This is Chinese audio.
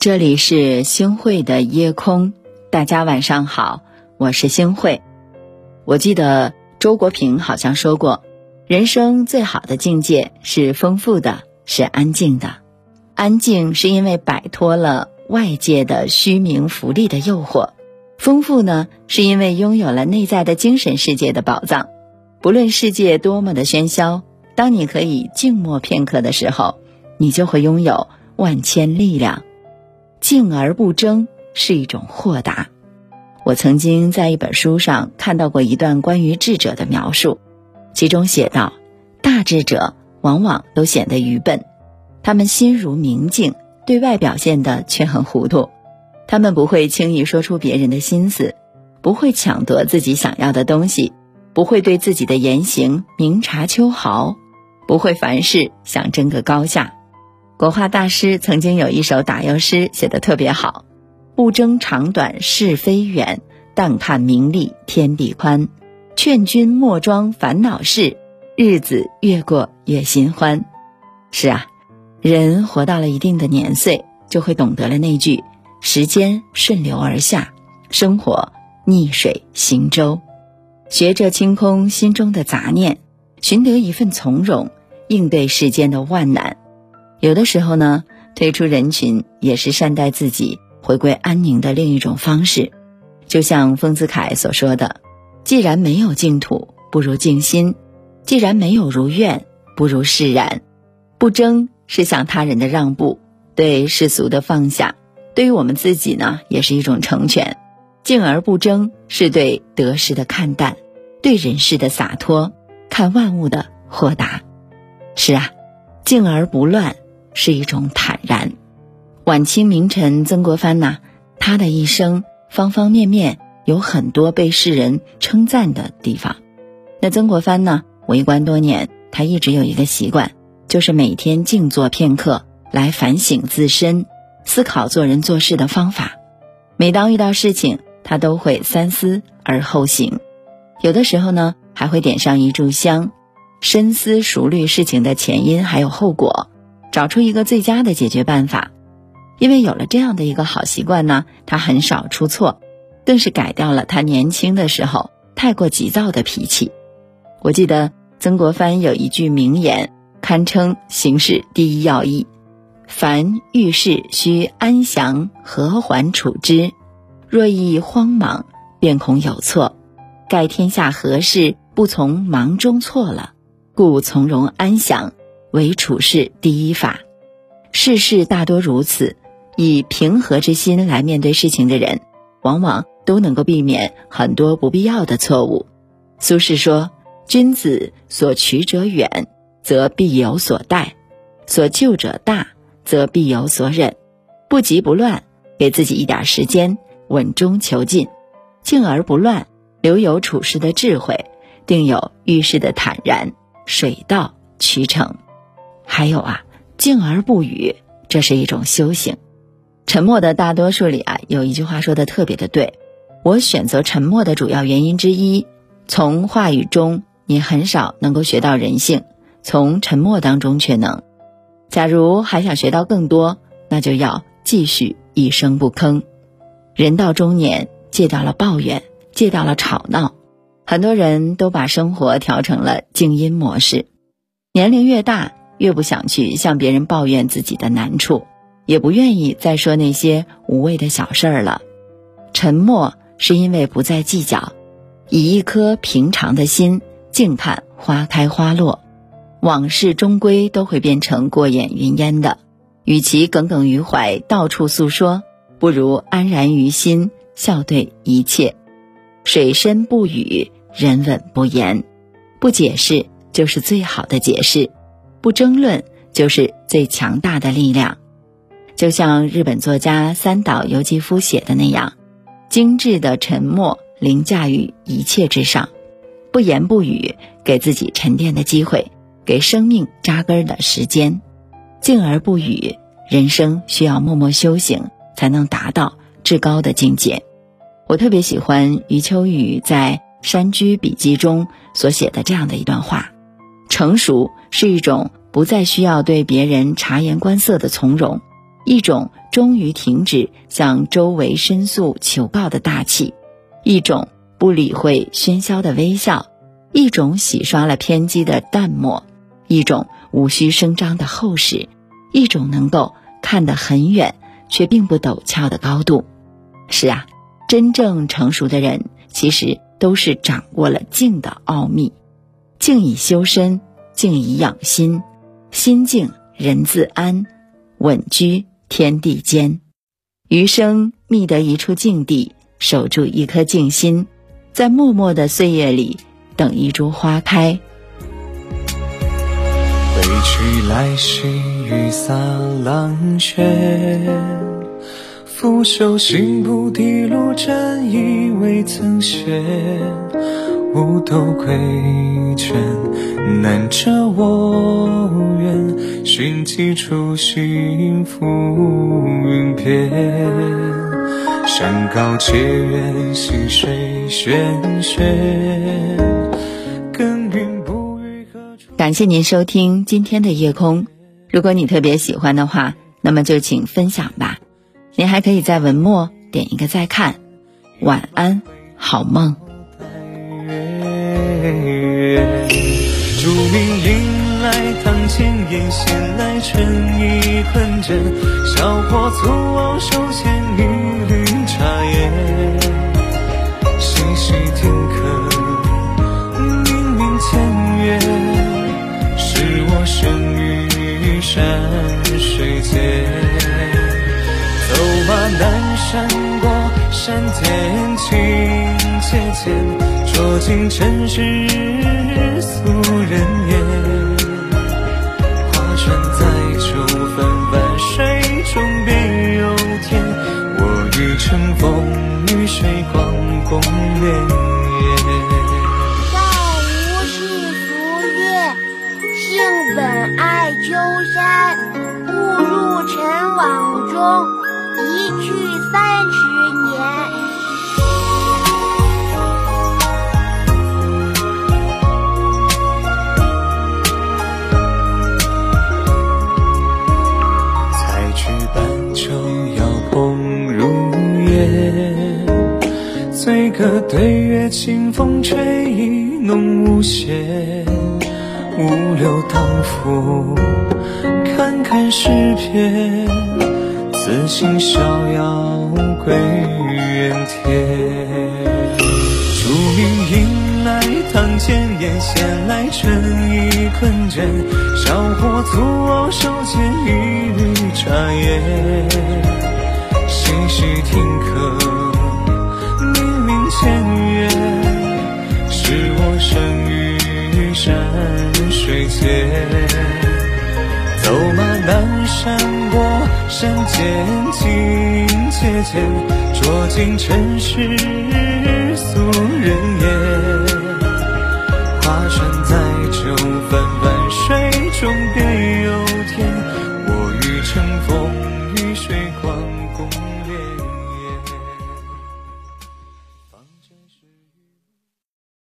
这里是星汇的夜空，大家晚上好，我是星汇。我记得周国平好像说过，人生最好的境界是丰富的，是安静的。安静是因为摆脱了外界的虚名浮利的诱惑，丰富呢是因为拥有了内在的精神世界的宝藏。不论世界多么的喧嚣，当你可以静默片刻的时候，你就会拥有万千力量。静而不争是一种豁达。我曾经在一本书上看到过一段关于智者的描述，其中写道：大智者往往都显得愚笨，他们心如明镜，对外表现的却很糊涂。他们不会轻易说出别人的心思，不会抢夺自己想要的东西，不会对自己的言行明察秋毫，不会凡事想争个高下。国画大师曾经有一首打油诗写得特别好：“不争长短是非远，但看名利天地宽。劝君莫装烦恼事，日子越过越心欢。”是啊，人活到了一定的年岁，就会懂得了那句：“时间顺流而下，生活逆水行舟。”学着清空心中的杂念，寻得一份从容，应对世间的万难。有的时候呢，退出人群也是善待自己、回归安宁的另一种方式。就像丰子恺所说的：“既然没有净土，不如静心；既然没有如愿，不如释然。不争是向他人的让步，对世俗的放下；对于我们自己呢，也是一种成全。静而不争是对得失的看淡，对人世的洒脱，看万物的豁达。是啊，静而不乱。”是一种坦然。晚清名臣曾国藩呐，他的一生方方面面有很多被世人称赞的地方。那曾国藩呢，为官多年，他一直有一个习惯，就是每天静坐片刻，来反省自身，思考做人做事的方法。每当遇到事情，他都会三思而后行。有的时候呢，还会点上一炷香，深思熟虑事情的前因还有后果。找出一个最佳的解决办法，因为有了这样的一个好习惯呢，他很少出错，更是改掉了他年轻的时候太过急躁的脾气。我记得曾国藩有一句名言，堪称行事第一要义：凡遇事须安详和缓处之，若一慌忙，便恐有错。盖天下何事不从忙中错了，故从容安详。为处事第一法，世事大多如此。以平和之心来面对事情的人，往往都能够避免很多不必要的错误。苏轼说：“君子所取者远，则必有所待；所救者大，则必有所忍。不急不乱，给自己一点时间，稳中求进，静而不乱，留有处事的智慧，定有遇事的坦然，水到渠成。”还有啊，静而不语，这是一种修行。沉默的大多数里啊，有一句话说的特别的对。我选择沉默的主要原因之一，从话语中你很少能够学到人性，从沉默当中却能。假如还想学到更多，那就要继续一声不吭。人到中年，戒掉了抱怨，戒掉了吵闹，很多人都把生活调成了静音模式。年龄越大。越不想去向别人抱怨自己的难处，也不愿意再说那些无谓的小事儿了。沉默是因为不再计较，以一颗平常的心静看花开花落。往事终归都会变成过眼云烟的，与其耿耿于怀到处诉说，不如安然于心笑对一切。水深不语，人稳不言，不解释就是最好的解释。不争论就是最强大的力量，就像日本作家三岛由纪夫写的那样，精致的沉默凌驾于一切之上，不言不语，给自己沉淀的机会，给生命扎根的时间，静而不语。人生需要默默修行，才能达到至高的境界。我特别喜欢余秋雨在《山居笔记》中所写的这样的一段话。成熟是一种不再需要对别人察言观色的从容，一种终于停止向周围申诉求告的大气，一种不理会喧嚣的微笑，一种洗刷了偏激的淡漠，一种无需声张的厚实，一种能够看得很远却并不陡峭的高度。是啊，真正成熟的人，其实都是掌握了静的奥秘。静以修身，静以养心，心静人自安，稳居天地间。余生觅得一处静地，守住一颗静心，在默默的岁月里等一株花开。北去来兮，雨洒狼血。拂袖行不滴落，沾衣未曾歇。五斗归卷，难遮我愿。寻几处心浮云边。山高且远，溪水喧喧。耕耘不语何处。感谢您收听今天的夜空。如果你特别喜欢的话，那么就请分享吧。您还可以在文末点一个再看，晚安，好梦。竹林迎来堂前燕，闲来春意困枕，小伙粗傲手牵一缕茶叶，细细听客，明明前月，是我生于山水间。走马南山过山涧，情切切，捉尽尘世俗人言。划船载酒，泛泛水中别有天。我欲乘风与水，广共潋滟。道无世俗乐，性本爱丘山。误入尘网中。一去醉歌对月，清风吹意浓无邪。五柳当扶，看看诗篇。此心逍遥归于原田，竹林迎来堂前燕，闲来春意困倦。小伙粗傲手牵一缕茶叶，细听客，明明前缘，是我生于山水间。走马南山过。山间情切切，捉尽尘世俗人言。